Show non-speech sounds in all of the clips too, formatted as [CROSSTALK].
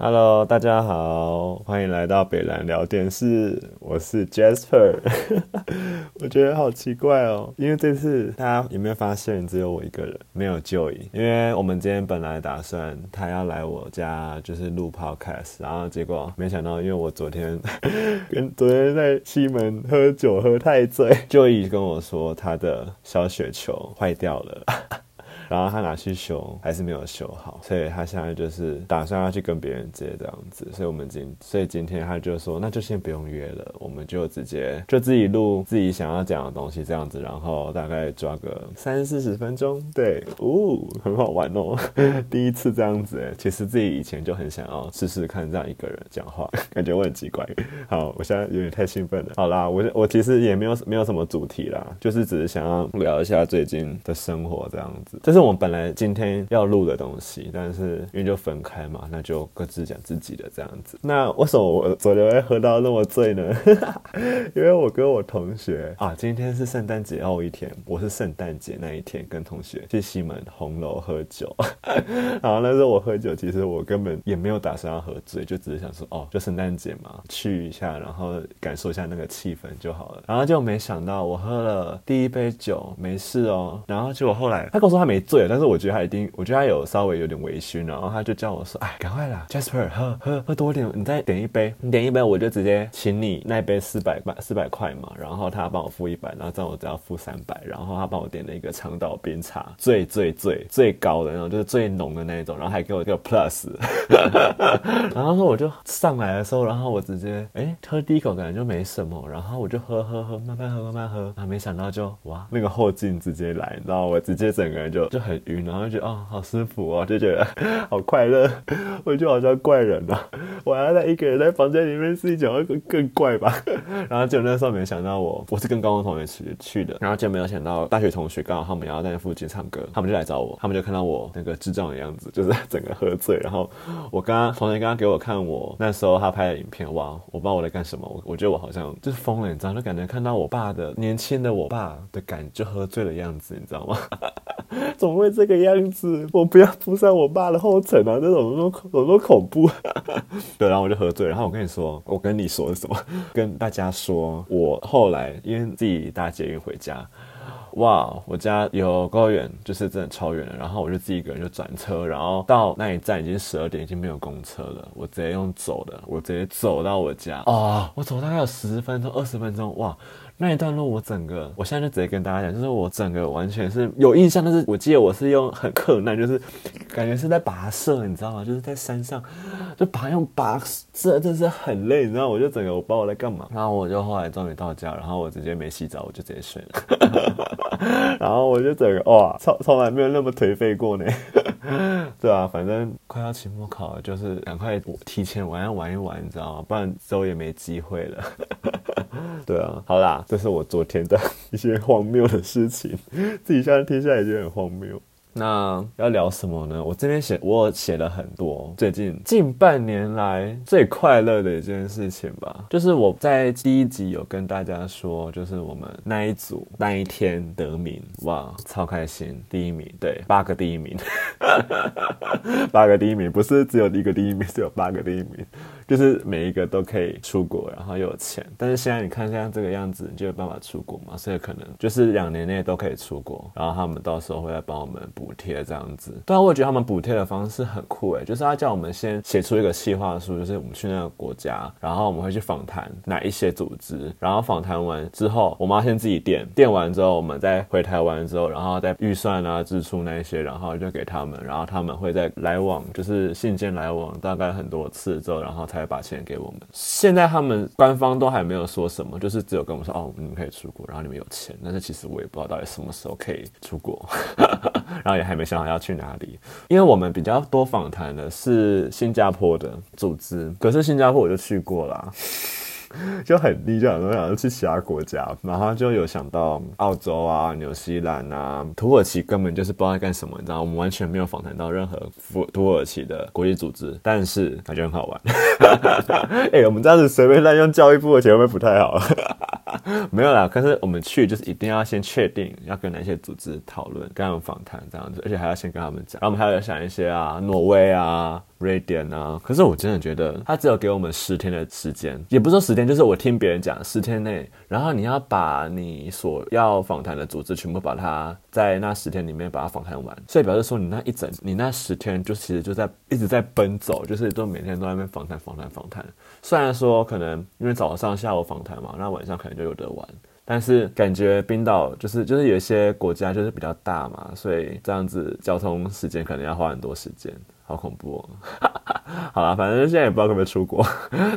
Hello，大家好，欢迎来到北兰聊电视，我是 Jasper。[LAUGHS] 我觉得好奇怪哦，因为这次大家有没有发现只有我一个人，没有 Joy？因为我们今天本来打算他要来我家，就是录 Podcast，然后结果没想到，因为我昨天 [LAUGHS] 跟昨天在西门喝酒喝太醉，Joy 跟我说他的小雪球坏掉了。然后他拿去修，还是没有修好，所以他现在就是打算要去跟别人借这样子。所以我们今所以今天他就说，那就先不用约了，我们就直接就自己录自己想要讲的东西这样子，然后大概抓个三四十分钟，对，哦，很好玩哦，第一次这样子诶，其实自己以前就很想要试试看这样一个人讲话，感觉我很奇怪。好，我现在有点太兴奋了。好啦，我我其实也没有没有什么主题啦，就是只是想要聊一下最近的生活这样子，这是是我们本来今天要录的东西，但是因为就分开嘛，那就各自讲自己的这样子。那为什么我昨天会喝到那么醉呢？[LAUGHS] 因为我跟我同学啊，今天是圣诞节后一天，我是圣诞节那一天跟同学去西门红楼喝酒。[LAUGHS] 然后那时候我喝酒，其实我根本也没有打算要喝醉，就只是想说哦，就圣诞节嘛，去一下，然后感受一下那个气氛就好了。然后就没想到我喝了第一杯酒没事哦，然后结果后来他跟我说他没醉，但是我觉得他一定，我觉得他有稍微有点微醺，然后他就叫我说：“哎，赶快啦，Jasper，喝喝喝多点，你再点一杯，你点一杯，我就直接请你那杯四百块四百块嘛。”然后他帮我付一百，然后这样我只要付三百，然后他帮我点了一个长岛冰茶，最最最最高的那种，就是最浓的那一种，然后还给我一个 plus。[LAUGHS] 然后说我就上来的时候，然后我直接哎喝第一口感觉就没什么，然后我就喝喝喝，慢慢喝慢慢喝，然后没想到就哇那个后劲直接来，然后我直接整个人就就很晕。然后就觉得哦，好舒服哦，就觉得好快乐，我就好像怪人了，我还要在一个人在房间里面睡觉，会更更怪吧。[LAUGHS] 然后就那时候没想到我我是跟高中同学去去的，然后就没有想到大学同学刚好他们要在那附近唱歌，他们就来找我，他们就看到我那个智障的样子，就是整个喝醉。然后我刚刚同学刚刚给我看我那时候他拍的影片，哇，我不知道我在干什么，我我觉得我好像就是疯了，你知道，就感觉看到我爸的年轻的我爸的感觉，就喝醉的样子，你知道吗？怎么会这个样子？我不要步上我爸的后尘啊！这种多恐，多恐怖。[LAUGHS] 对，然后我就喝醉。然后我跟你说，我跟你说什么？跟大家说，我后来因为自己搭捷运回家，哇，我家有高远，就是真的超远了。然后我就自己一个人就转车，然后到那一站已经十二点，已经没有公车了。我直接用走的，我直接走到我家。哦，我走大概有十分钟、二十分钟，哇！那一段路我整个，我现在就直接跟大家讲，就是我整个完全是有印象，但是我记得我是用很困难，就是感觉是在跋涉，你知道吗？就是在山上就爬用跋涉，真是很累，你知道？我就整个我不知道我在干嘛，然后我就后来终于到家，然后我直接没洗澡，我就直接睡了，然后我就整个哇，从从来没有那么颓废过呢。[LAUGHS] 对啊，反正快要期末考了，就是赶快提前玩一玩一玩，你知道吗？不然之后也没机会了。[LAUGHS] 对啊，好啦，这是我昨天的一些荒谬的事情，自己现在听下来已经很荒谬。那要聊什么呢？我这边写，我写了很多最近近半年来最快乐的一件事情吧，就是我在第一集有跟大家说，就是我们那一组那一天得名，哇，超开心，第一名，对，八个第一名，[LAUGHS] 八个第一名，不是只有一个第一名，是有八个第一名。[LAUGHS] 就是每一个都可以出国，然后又有钱。但是现在你看现在这个样子，你就有办法出国嘛？所以可能就是两年内都可以出国，然后他们到时候会来帮我们补补贴这样子。对啊，我也觉得他们补贴的方式很酷诶，就是他叫我们先写出一个企划书，就是我们去那个国家，然后我们会去访谈哪一些组织，然后访谈完之后，我们要先自己垫，垫完之后，我们再回台湾之后，然后再预算啊、支出那一些，然后就给他们，然后他们会在来往，就是信件来往，大概很多次之后，然后才。把钱给我们。现在他们官方都还没有说什么，就是只有跟我们说哦，你们可以出国，然后你们有钱。但是其实我也不知道到底什么时候可以出国，然 [LAUGHS] 后还没想好要去哪里。因为我们比较多访谈的是新加坡的组织，可是新加坡我就去过了。[LAUGHS] 就很低，就想说想要去其他国家，然后就有想到澳洲啊、纽西兰啊、土耳其，根本就是不知道在干什么，你知道，我们完全没有访谈到任何土土耳其的国际组织，但是感觉很好玩。[LAUGHS] 哎、我们这样子随便滥用教育部的钱会不会不太好？[LAUGHS] 没有啦，可是我们去就是一定要先确定要跟哪些组织讨论，跟他们访谈这样子，而且还要先跟他们讲，然后我们还要想一些啊，挪威啊。瑞典啊。可是我真的觉得他只有给我们十天的时间，也不是说十天，就是我听别人讲十天内，然后你要把你所要访谈的组织全部把它在那十天里面把它访谈完，所以表示说你那一整你那十天就其实就在一直在奔走，就是都每天都在那边访谈访谈访谈。虽然说可能因为早上下午访谈嘛，那晚上可能就有得玩。但是感觉冰岛就是就是有一些国家就是比较大嘛，所以这样子交通时间可能要花很多时间，好恐怖哦。[LAUGHS] 好了，反正现在也不知道可不可以出国，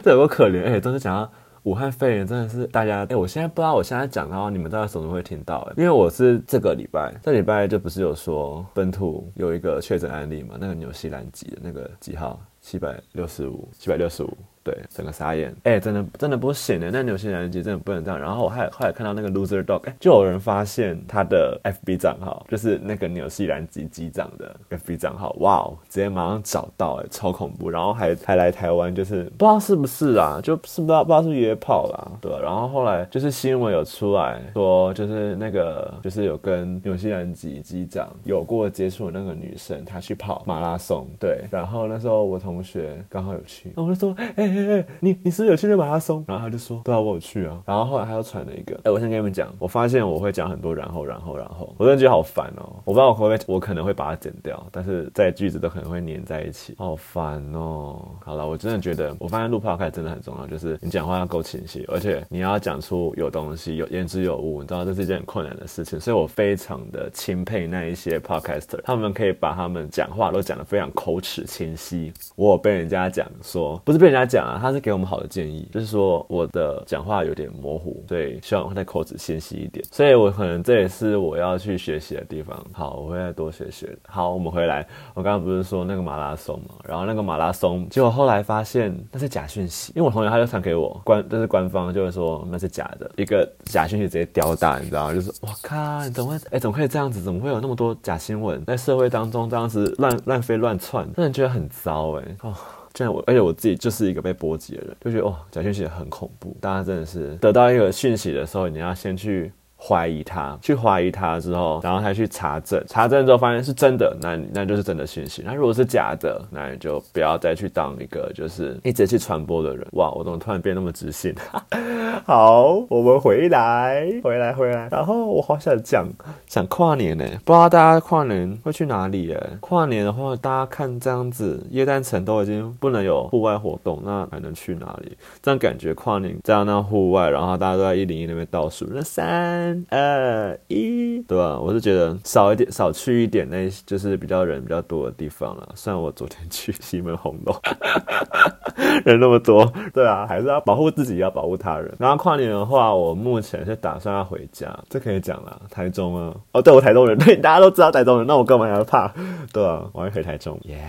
这有多可怜。哎、欸，都是讲到武汉肺炎，真的是大家哎、我现在不知道我现在讲的话，你们到底什么会听到？哎，因为我是这个礼拜，这礼拜就不是有说本土有一个确诊案例嘛，那个纽西兰籍的那个几号？七百六十五，七百六十五。对，整个傻眼，哎、真的真的不行的，那纽西兰籍真的不能这样。然后我还后来看到那个 loser dog，哎、就有人发现他的 FB 账号，就是那个纽西兰籍机长的 FB 账号，哇哦，直接马上找到，哎，超恐怖。然后还还来台湾，就是不知道是不是啊，就是不知道不知道是约炮啦，对？然后后来就是新闻有出来说，就是那个就是有跟纽西兰籍机长有过接触的那个女生，她去跑马拉松，对。然后那时候我同学刚好有去，我就说，哎、欸。你你是不是有去那马拉松？然后他就说，对啊，我有去啊。然后后来他又传了一个，哎、我先跟你们讲，我发现我会讲很多然后然后然后，我真的觉得好烦哦。我不知道我会不会，我可能会把它剪掉，但是在句子都可能会粘在一起，好烦哦。好了，我真的觉得，我发现录 podcast 真的很重要，就是你讲话要够清晰，而且你要讲出有东西，有言之有物，你知道这是一件很困难的事情，所以我非常的钦佩那一些 podcaster，他们可以把他们讲话都讲得非常口齿清晰。我有被人家讲说，不是被人家讲。啊，他是给我们好的建议，就是说我的讲话有点模糊，所以希望我在口齿清晰一点。所以我可能这也是我要去学习的地方。好，我会再多学学。好，我们回来。我刚刚不是说那个马拉松嘛？然后那个马拉松，结果后来发现那是假讯息，因为我同学他就传给我，官这是官方，就是说那是假的，一个假讯息直接吊打，你知道吗？就是我靠，你怎么会？哎，怎么可以这样子？怎么会有那么多假新闻在社会当中这样子乱乱飞乱窜？真的觉得很糟哎哦。这样我，而且我自己就是一个被波及的人，就觉得哦，假讯息很恐怖。大家真的是得到一个讯息的时候，你要先去。怀疑他，去怀疑他之后，然后他去查证，查证之后发现是真的，那那就是真的讯息。那如果是假的，那你就不要再去当一个就是一直去传播的人。哇，我怎么突然变那么自信？[LAUGHS] 好，我们回来，回来，回来。然后我好想讲，想跨年呢，不知道大家跨年会去哪里？哎，跨年的话，大家看这样子，耶诞城都已经不能有户外活动，那还能去哪里？这样感觉跨年这样那户外，然后大家都在一零一那边倒数，那三。二一，对吧？我是觉得少一点，少去一点，那就是比较人比较多的地方了。虽然我昨天去西门红楼，[LAUGHS] 人那么多，对啊，还是要保护自己，要保护他人。然后跨年的话，我目前是打算要回家，这可以讲了。台中啊，哦，对，我台中人，[LAUGHS] 对，大家都知道台中人，那我干嘛要怕？对啊，我要回台中，耶、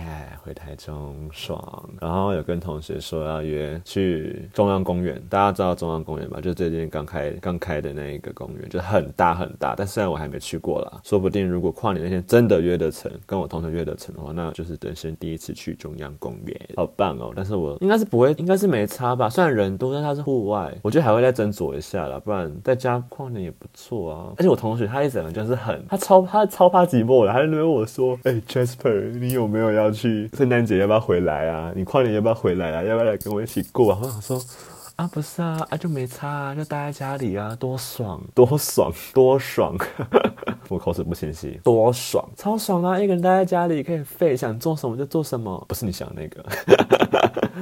回台中爽。然后有跟同学说要约去中央公园，大家知道中央公园吧？就最近刚开刚开的那一个公园。就很大很大，但虽然我还没去过啦，说不定如果跨年那天真的约得成，跟我同学约得成的话，那就是人生第一次去中央公园，好棒哦！但是我应该是不会，应该是没差吧？虽然人多，但它是户外，我觉得还会再斟酌一下啦，不然在家跨年也不错啊。而且我同学他一整个就是很，他超他超怕寂寞的，他就问我说：“哎、欸、，Jasper，你有没有要去圣诞节？要不要回来啊？你跨年要不要回来啊？要不要来跟我一起过啊？”我想说。啊，不是啊，啊就没差啊，就待在家里啊，多爽，多爽，多爽！[LAUGHS] 我口齿不清晰，多爽，超爽啊！一个人待在家里可以废，想做什么就做什么，不是你想的那个，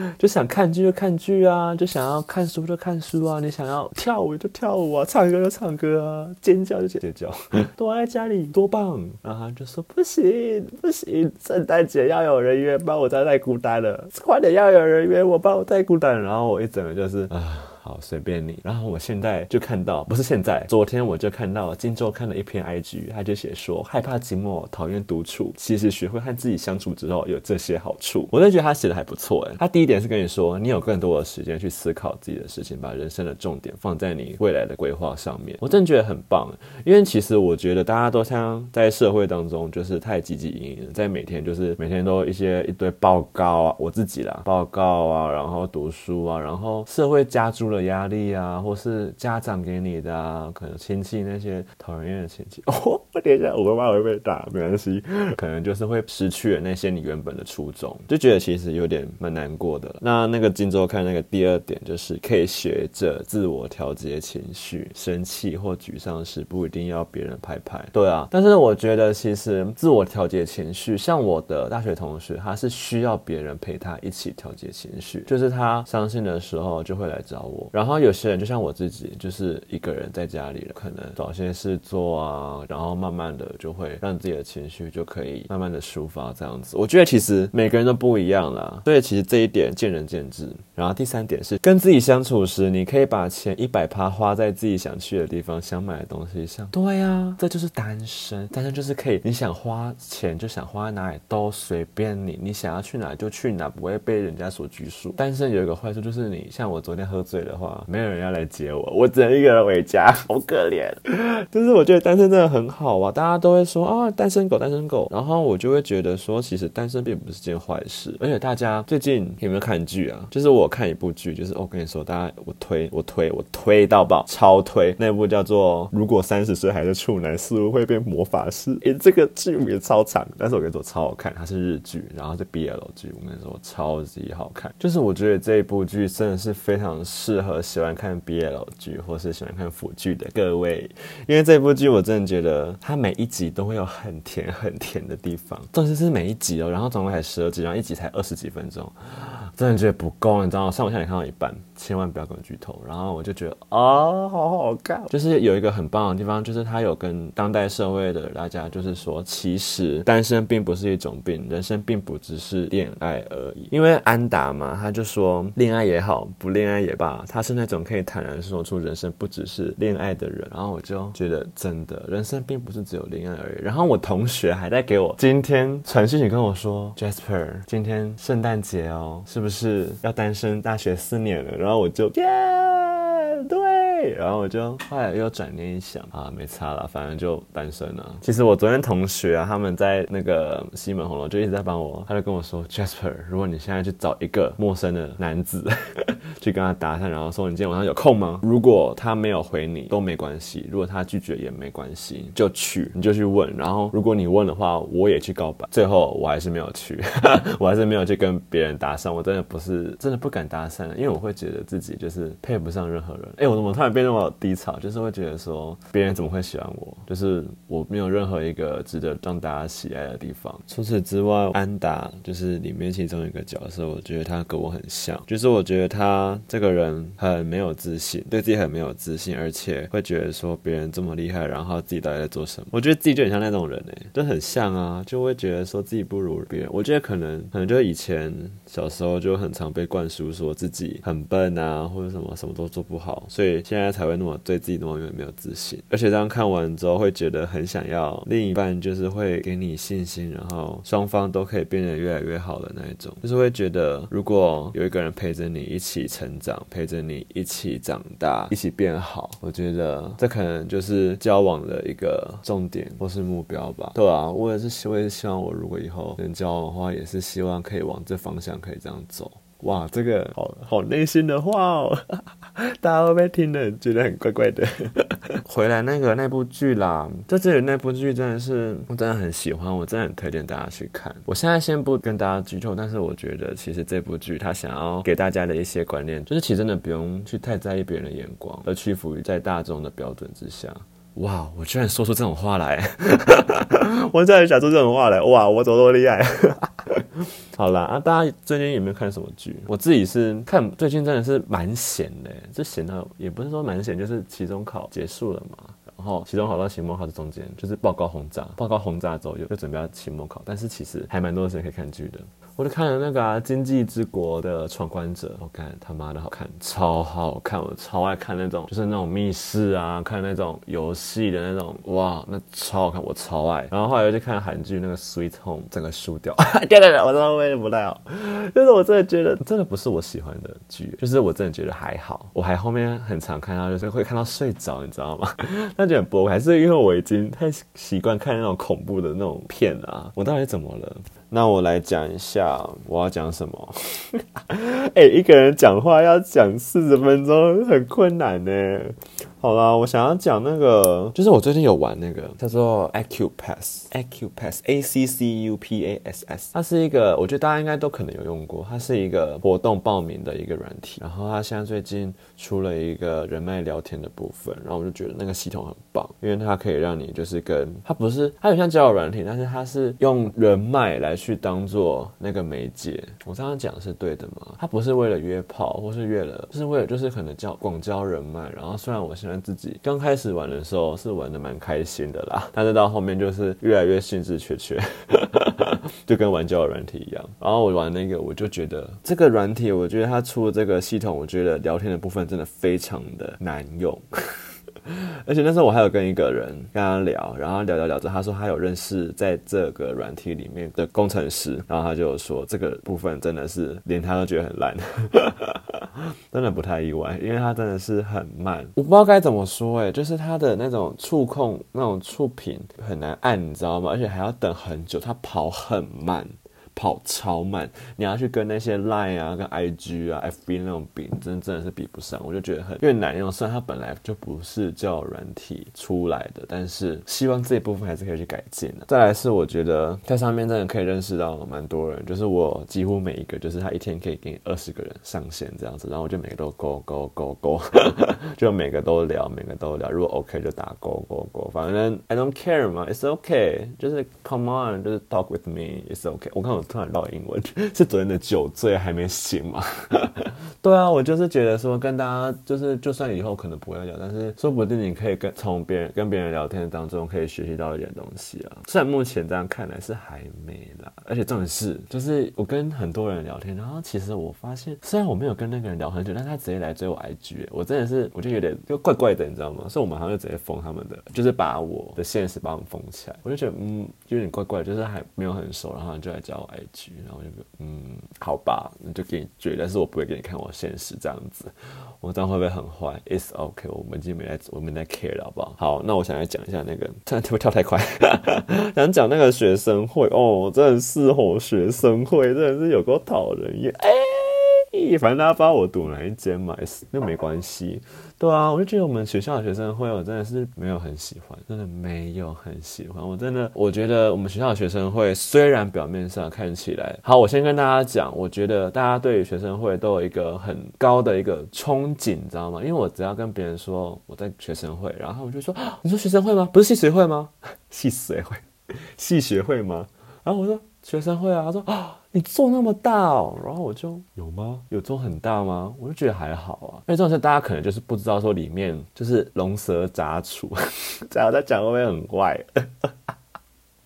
[LAUGHS] 就想看剧就看剧啊，就想要看书就看书啊，你想要跳舞就跳舞啊，唱歌就唱歌啊，尖叫就尖叫，[LAUGHS] 躲在家里多棒！然后他就说不行不行，圣诞节要有人约，不然我在太孤单了，快点要有人约我，不然我太孤单了。然后我一整个就是。啊，好，随便你。然后我现在就看到，不是现在，昨天我就看到今周看了一篇 IG，他就写说，害怕寂寞，讨厌独处，其实学会和自己相处之后有这些好处。我就觉得他写的还不错哎。他第一点是跟你说，你有更多的时间去思考自己的事情，把人生的重点放在你未来的规划上面。我真的觉得很棒，因为其实我觉得大家都像在社会当中就是太汲汲营营，在每天就是每天都一些一堆报告啊，我自己啦，报告啊，然后读书啊，然后社会加诸的压力啊，或是家长给你的啊，可能亲戚那些讨人厌的亲戚。[LAUGHS] 哦，我等一下，我妈会被打，没关系。可能就是会失去了那些你原本的初衷，就觉得其实有点蛮难过的。那那个《金周刊》那个第二点就是可以学着自我调节情绪，生气或沮丧时不一定要别人拍拍。对啊，但是我觉得其实自我调节情绪，像我的大学同学，他是需要别人陪他一起调节情绪，就是他伤心的时候就会来找我。然后有些人就像我自己，就是一个人在家里，可能找些事做啊，然后慢慢的就会让自己的情绪就可以慢慢的抒发这样子。我觉得其实每个人都不一样啦，所以其实这一点见仁见智。然后第三点是跟自己相处时，你可以把钱一百趴花在自己想去的地方、想买的东西上。对呀、啊，这就是单身。单身就是可以，你想花钱就想花在哪里都随便你，你想要去哪就去哪，不会被人家所拘束。单身有一个坏处就是你像我昨天喝醉了的话，没有人要来接我，我只能一个人回家，[LAUGHS] 好可怜。就是我觉得单身真的很好啊，大家都会说啊，单身狗，单身狗。然后我就会觉得说，其实单身并不是件坏事。而且大家最近有没有看剧啊？就是我看一部剧，就是我跟你说，大家我推我推我推到爆，超推那部叫做《如果三十岁还是处男，似乎会变魔法师》。诶，这个剧名超长，但是我跟你说超好看，它是日剧，然后是 BL 剧，我跟你说超级好看。就是我觉得这一部剧真的是非常适合喜欢看 BL 剧或是喜欢看腐剧的各位，因为这部剧我真的觉得它每一集都会有很甜很甜的地方，重点是每一集哦，然后总共才十二集，然后一集才二十几分钟。真的觉得不够，你知道吗？像我现在看到一半，千万不要跟我剧透。然后我就觉得啊、好好看。就是有一个很棒的地方，就是他有跟当代社会的大家，就是说，其实单身并不是一种病，人生并不只是恋爱而已。因为安达嘛，他就说，恋爱也好，不恋爱也罢，他是那种可以坦然说出人生不只是恋爱的人。然后我就觉得，真的，人生并不是只有恋爱而已。然后我同学还在给我今天传讯息跟我说，Jasper，今天圣诞节哦，是不是要单身大学四年了？然后然后我就耶对。然后我就后来又转念一想啊，没差了，反正就单身了。其实我昨天同学啊，他们在那个西门红楼就一直在帮我，他就跟我说，Jasper，如果你现在去找一个陌生的男子 [LAUGHS] 去跟他搭讪，然后说你今天晚上有空吗？如果他没有回你都没关系，如果他拒绝也没关系，就去，你就去问。然后如果你问的话，我也去告白。最后我还是没有去，[LAUGHS] 我还是没有去跟别人搭讪，我真的不。是真的不敢搭讪，因为我会觉得自己就是配不上任何人。哎，我怎么突然变那么低潮？就是会觉得说，别人怎么会喜欢我？就是我没有任何一个值得让大家喜爱的地方。除此之外，安达就是里面其中一个角色，我觉得他跟我很像。就是我觉得他这个人很没有自信，对自己很没有自信，而且会觉得说别人这么厉害，然后自己到底在做什么？我觉得自己就很像那种人哎，就很像啊，就会觉得说自己不如别人。我觉得可能可能就是以前小时候就很。常被灌输说自己很笨啊，或者什么什么都做不好，所以现在才会那么对自己那么没有自信。而且这样看完之后，会觉得很想要另一半，就是会给你信心，然后双方都可以变得越来越好的那一种。就是会觉得，如果有一个人陪着你一起成长，陪着你一起长大，一起变好，我觉得这可能就是交往的一个重点或是目标吧。对啊，我也是，我也是希望我如果以后能交往的话，也是希望可以往这方向可以这样走。哇，这个好好内心的话哦，[LAUGHS] 大家会不会听了觉得很怪怪的？[LAUGHS] 回来那个那部剧啦，在这里那部剧真的是我真的很喜欢，我真的很推荐大家去看。我现在先不跟大家剧透，但是我觉得其实这部剧它想要给大家的一些观念，就是其实真的不用去太在意别人的眼光，而屈服于在大众的标准之下。哇，我居然说出这种话来！[LAUGHS] 我居然想出这种话来！哇，我怎么那么厉害？好啦，啊，大家最近有没有看什么剧？我自己是看最近真的是蛮闲的，就闲到也不是说蛮闲，就是期中考结束了嘛，然后期中考到期末考的中间就是报告轰炸，报告轰炸之后又又准备要期末考，但是其实还蛮多时间可以看剧的。我就看了那个啊《今际之国的闯关者》，我看他妈的好看，超好看，我超爱看那种，就是那种密室啊，看那种游戏的那种，哇，那超好看，我超爱。然后后来又去看韩剧那个《Sweet Home》，整个输掉。[LAUGHS] 对对对，我知道为什么不太好，就是我真的觉得真的不是我喜欢的剧，就是我真的觉得还好。我还后面很常看到，就是会看到睡着，你知道吗？[LAUGHS] 那觉得不，还是因为我已经太习惯看那种恐怖的那种片啊。我到底怎么了？那我来讲一下我要讲什么。[LAUGHS] 哎、一个人讲话要讲四十分钟，很困难呢。好啦，我想要讲那个，就是我最近有玩那个叫做 Accupass，Accupass，A C C U P A S S，它是一个，我觉得大家应该都可能有用过，它是一个活动报名的一个软体，然后它现在最近出了一个人脉聊天的部分，然后我就觉得那个系统很棒，因为它可以让你就是跟它不是，它有像交友软体，但是它是用人脉来去当做那个媒介。我刚刚讲的是对的吗？它不是为了约炮，或是为了，就是为了就是可能交广交人脉，然后虽然我现在。自己刚开始玩的时候是玩的蛮开心的啦，但是到后面就是越来越兴致缺缺，[LAUGHS] 就跟玩交友软体一样。然后我玩那个，我就觉得这个软体，我觉得它出了这个系统，我觉得聊天的部分真的非常的难用。[LAUGHS] 而且那时候我还有跟一个人跟他聊，然后聊聊聊着，他说他有认识在这个软体里面的工程师，然后他就说这个部分真的是连他都觉得很烂，[LAUGHS] 真的不太意外，因为他真的是很慢，我不知道该怎么说哎，就是他的那种触控那种触屏很难按，你知道吗？而且还要等很久，他跑很慢。跑超慢，你要去跟那些 Line 啊、跟 IG 啊、FB 那种比，真真的是比不上。我就觉得很越难用，虽然它本来就不是叫软体出来的，但是希望这一部分还是可以去改进的。再来是我觉得在上面真的可以认识到蛮多人，就是我几乎每一个，就是他一天可以给你二十个人上线这样子，然后我就每个都勾勾勾勾，[LAUGHS] 就每个都聊，每个都聊。如果 OK 就打勾勾勾，反正 I don't care 嘛，It's OK，就是 Come on，就是 Talk with me，It's OK。我看我。突然绕英文，[LAUGHS] 是昨天的酒醉还没醒吗？[LAUGHS] 对啊，我就是觉得说跟大家就是，就算以后可能不会聊，但是说不定你可以跟从别人跟别人聊天当中可以学习到一点东西啊。虽然目前这样看来是还没啦，而且重点是，就是我跟很多人聊天，然后其实我发现，虽然我没有跟那个人聊很久，但他直接来追我 IG，我真的是我就有点就怪怪的，你知道吗？所以我马上就直接封他们的，就是把我的现实把我们封起来，我就觉得嗯有点怪怪，就是还没有很熟，然后就来加我 IG，然后就嗯好吧，那就给你追，但是我不会给你看我现实这样子，我这样会不会很坏？It's OK，我们今天没来我们来 care 了，好不好？好，那我想来讲一下那个，突然会跳太快，[LAUGHS] 想讲那个学生会哦，真的是吼学生会，真的是有够讨人厌，哎、反正大家不知道我读哪一间嘛，那没关系。对啊，我就觉得我们学校的学生会，我真的是没有很喜欢，真的没有很喜欢。我真的，我觉得我们学校的学生会虽然表面上看起来好，我先跟大家讲，我觉得大家对于学生会都有一个很高的一个憧憬，你知道吗？因为我只要跟别人说我在学生会，然后我就说，你说学生会吗？不是系学会吗？[LAUGHS] 系学会，系学会吗？然后我说学生会啊，他说啊。你做那么大哦，然后我就有吗？有做很大吗？我就觉得还好啊。因为这种事大家可能就是不知道说里面就是龙蛇杂处，[LAUGHS] 这样在讲会不会很怪？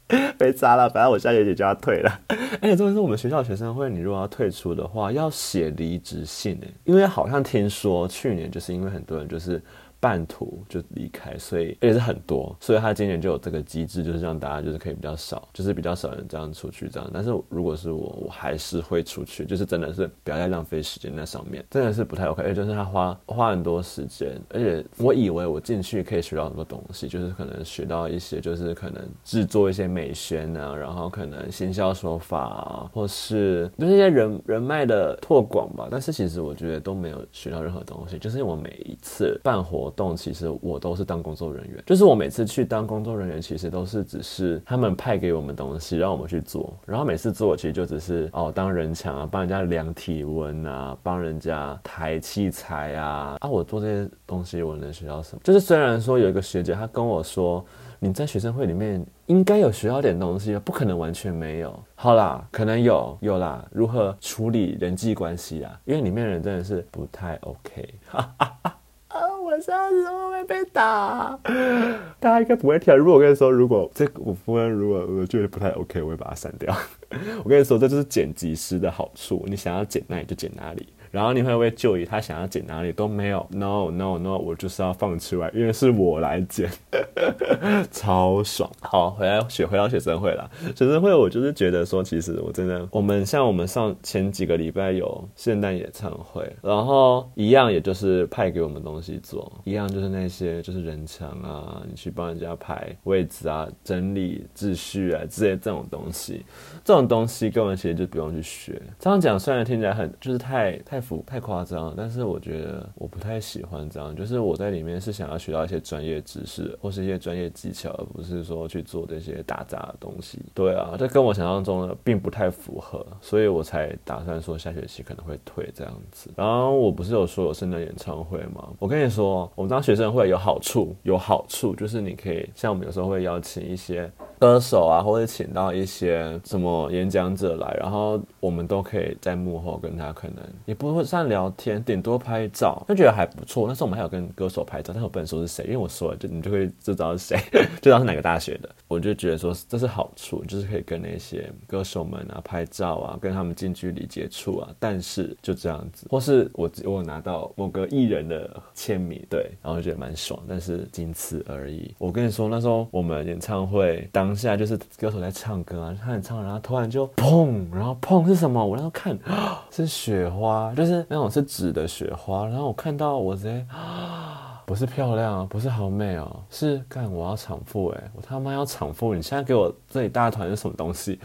[LAUGHS] 被扎了，反正我下学期就要退了。而且重点是我们学校学生会，你如果要退出的话，要写离职信诶，因为好像听说去年就是因为很多人就是。半途就离开，所以也是很多，所以他今年就有这个机制，就是让大家就是可以比较少，就是比较少人这样出去这样。但是如果是我，我还是会出去，就是真的是不要再浪费时间在上面，真的是不太 OK。而且就是他花花很多时间，而且我以为我进去可以学到很多东西，就是可能学到一些，就是可能制作一些美宣啊，然后可能行销手法啊，或是就是一些人人脉的拓广吧。但是其实我觉得都没有学到任何东西，就是因为我每一次办活动。动其实我都是当工作人员，就是我每次去当工作人员，其实都是只是他们派给我们东西让我们去做，然后每次做其实就只是哦当人墙啊，帮人家量体温啊，帮人家抬器材啊啊，我做这些东西我能学到什么？就是虽然说有一个学姐她跟我说，你在学生会里面应该有学到点东西，不可能完全没有。好啦，可能有有啦，如何处理人际关系啊？因为里面人真的是不太 OK。我会不会被打？[LAUGHS] 大家应该不会跳。如果我跟你说，如果这个部分如果我觉得不太 OK，我会把它删掉。[LAUGHS] 我跟你说，这就是剪辑师的好处。你想要剪哪里就剪哪里，然后你会为就医？他想要剪哪里？都没有，no no no，我就是要放出来，因为是我来剪，[LAUGHS] 超爽。好，回来学回到学生会了，学生会我就是觉得说，其实我真的，我们像我们上前几个礼拜有圣诞演唱会，然后一样也就是派给我们东西做，一样就是那些就是人墙啊，你去帮人家排位置啊，整理秩序啊之类这种东西，这种东西根本其实就不用去学。这样讲虽然听起来很就是太太太夸张了，但是我觉得我不太喜欢这样，就是我在里面是想要学到一些专业知识或是一些专业技巧，而不是说去做这些打杂的东西。对啊，这跟我想象中的并不太符合，所以我才打算说下学期可能会退这样子。然后我不是有说有圣诞演唱会吗？我跟你说，我们当学生会有好处，有好处就是你可以像我们有时候会邀请一些歌手啊，或者请到一些什么演讲者来，然后我们都可以在幕后跟他可能也不会上聊天，顶多拍照，就觉得还不错。那时候我们还有跟歌手拍照，但是我不能说是谁，因为我说了就你就会就知道是谁，[LAUGHS] 就知道是哪个大学的。我就觉得说这是好处，就是可以跟那些歌手们啊拍照啊，跟他们近距离接触啊。但是就这样子，或是我我拿到某个艺人的签名，对，然后就觉得蛮爽，但是仅此而已。我跟你说，那时候我们演唱会当下就是歌手在唱歌啊，他很唱，然后突然就砰，然后砰是什么？我那时候看 [GASPS] 是雪花，是那种是纸的雪花，然后我看到我直接啊。不是漂亮，不是好美哦，是干我要产妇哎，我他妈要产妇！你现在给我这一大团是什么东西？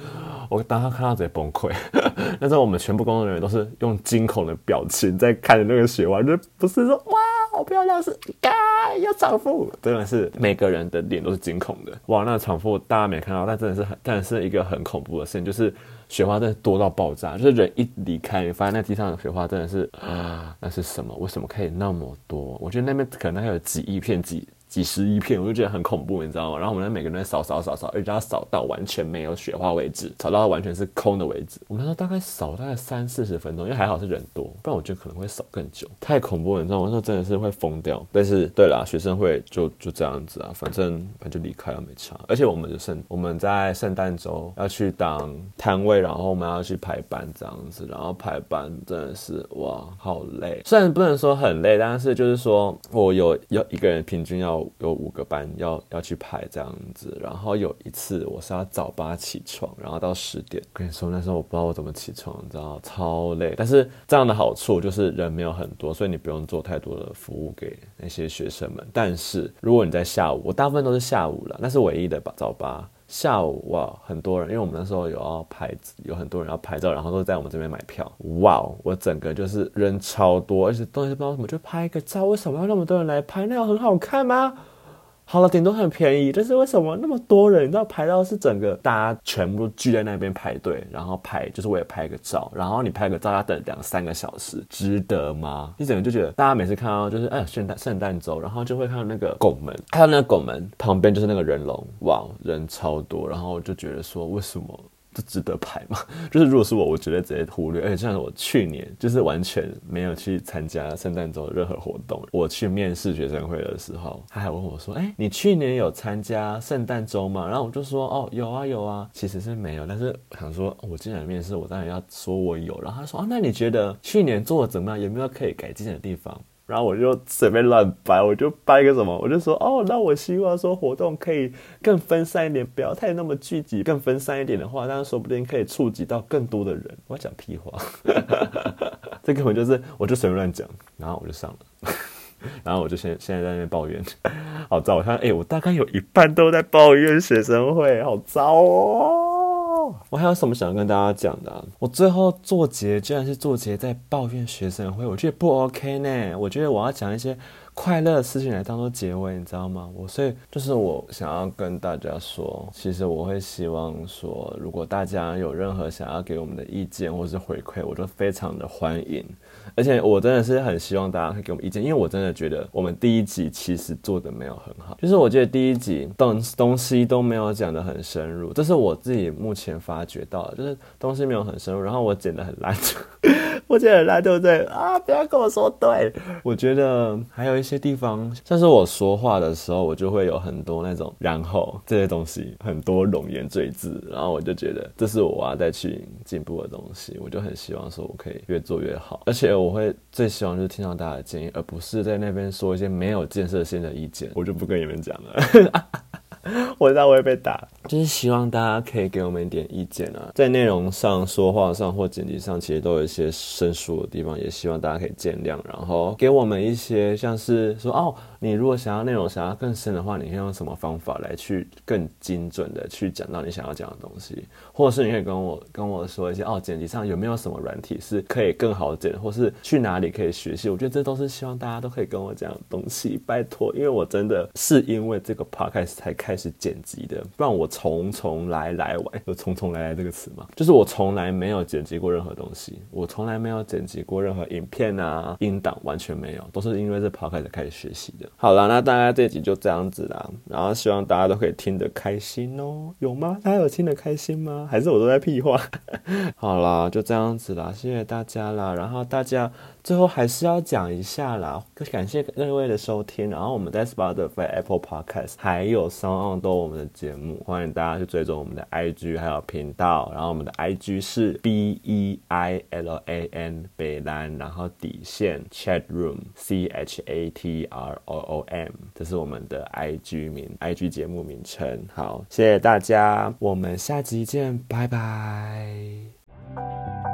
我当他看到直接崩溃。[LAUGHS] 那时候我们全部工作人员都是用惊恐的表情在看着那个雪花，就不是说哇好漂亮，是干要产妇，真的是每个人的脸都是惊恐的。哇，那产妇大家没看到，但真的是很，但是一个很恐怖的事情，就是。雪花真的多到爆炸，就是人一离开，你发现那地上的雪花真的是啊，那是什么？为什么可以那么多？我觉得那边可能还有几亿片几。几十一片，我就觉得很恐怖，你知道吗？然后我们每个人在扫扫扫扫，一直要扫到完全没有雪花为止，扫到完全是空的为止。我们那时候大概扫大概三四十分钟，因为还好是人多，不然我觉得可能会扫更久。太恐怖了，你知道吗？那时候真的是会疯掉。但是对啦，学生会就就这样子啊，反正反正就离开了没差。而且我们就圣我们在圣诞周要去当摊位，然后我们要去排班这样子，然后排班真的是哇，好累。虽然不能说很累，但是就是说我有有一个人平均要。有五个班要要去排这样子，然后有一次我是要早八起床，然后到十点。跟你说那时候我不知道我怎么起床，你知道超累。但是这样的好处就是人没有很多，所以你不用做太多的服务给那些学生们。但是如果你在下午，我大部分都是下午了，那是唯一的吧，早八。下午哇，很多人，因为我们那时候有要拍，有很多人要拍照，然后都在我们这边买票。哇，我整个就是人超多，而且东西不知道怎么，就拍一个照，为什么要那么多人来拍？那样很好看吗？好了，顶多很便宜，但是为什么那么多人？你知道排到是整个大家全部都聚在那边排队，然后拍就是为了拍个照，然后你拍个照要等两三个小时，值得吗？你整个就觉得大家每次看到就是哎圣诞圣诞周，然后就会看到那个拱门，看到那个拱门旁边就是那个人龙，哇，人超多，然后就觉得说为什么？这值得排吗？[LAUGHS] 就是如果是我，我绝对直接忽略。而且像我去年就是完全没有去参加圣诞周的任何活动。我去面试学生会的时候，他还问我说：“哎，你去年有参加圣诞周吗？”然后我就说：“哦，有啊，有啊。”其实是没有，但是我想说，我今年面试，我当然要说我有。然后他说：“哦，那你觉得去年做的怎么样？有没有可以改进的地方？”然后我就随便乱掰，我就掰个什么，我就说哦，那我希望说活动可以更分散一点，不要太那么聚集，更分散一点的话，那说不定可以触及到更多的人。[LAUGHS] 我要讲屁话，[LAUGHS] 这根本就是我就随便乱讲，然后我就上了，然后我就现现在在那边抱怨，[LAUGHS] 好糟，我看哎，我大概有一半都在抱怨学生会，好糟哦。我还有什么想跟大家讲的？我最后做结，居然是做结在抱怨学生会，我觉得不 OK 呢。我觉得我要讲一些快乐的事情来当做结尾，你知道吗？我所以就是我想要跟大家说，其实我会希望说，如果大家有任何想要给我们的意见或是回馈，我都非常的欢迎。而且我真的是很希望大家可以给我们意见，因为我真的觉得我们第一集其实做的没有很好，就是我觉得第一集东东西都没有讲得很深入，这是我自己目前发觉到的，就是东西没有很深入，然后我剪得很烂。我觉得很烂，对不对啊？不要跟我说对。我觉得还有一些地方，像是我说话的时候，我就会有很多那种然后这些东西，很多冗言赘字，然后我就觉得这是我要再去进步的东西。我就很希望说我可以越做越好，而且我会最希望就是听到大家的建议，而不是在那边说一些没有建设性的意见。我就不跟你们讲了。[LAUGHS] 我知道我会被打，就是希望大家可以给我们一点意见啊，在内容上、说话上或剪辑上，其实都有一些生疏的地方，也希望大家可以见谅，然后给我们一些像是说哦。你如果想要内容想要更深的话，你可以用什么方法来去更精准的去讲到你想要讲的东西，或者是你可以跟我跟我说一些哦，剪辑上有没有什么软体是可以更好剪，或是去哪里可以学习？我觉得这都是希望大家都可以跟我讲的东西，拜托，因为我真的是因为这个 podcast 才开始剪辑的，不然我从从来来玩，有从从来来这个词吗？就是我从来没有剪辑过任何东西，我从来没有剪辑过任何影片啊、音档，完全没有，都是因为这 podcast 开始学习的。好了，那大家这集就这样子啦，然后希望大家都可以听得开心哦，有吗？大家有听得开心吗？还是我都在屁话？[LAUGHS] 好啦，就这样子啦，谢谢大家啦，然后大家。最后还是要讲一下啦，感谢各位的收听。然后我们在 Spotify、Apple Podcast 还有 SoundOn 都我们的节目，欢迎大家去追踪我们的 IG 还有频道。然后我们的 IG 是 B E I L A N 北兰，然后底线 Chat Room C H A T R O om 这是我们的 ig 名 ig 节目名称。好谢谢大家我们下集见拜拜。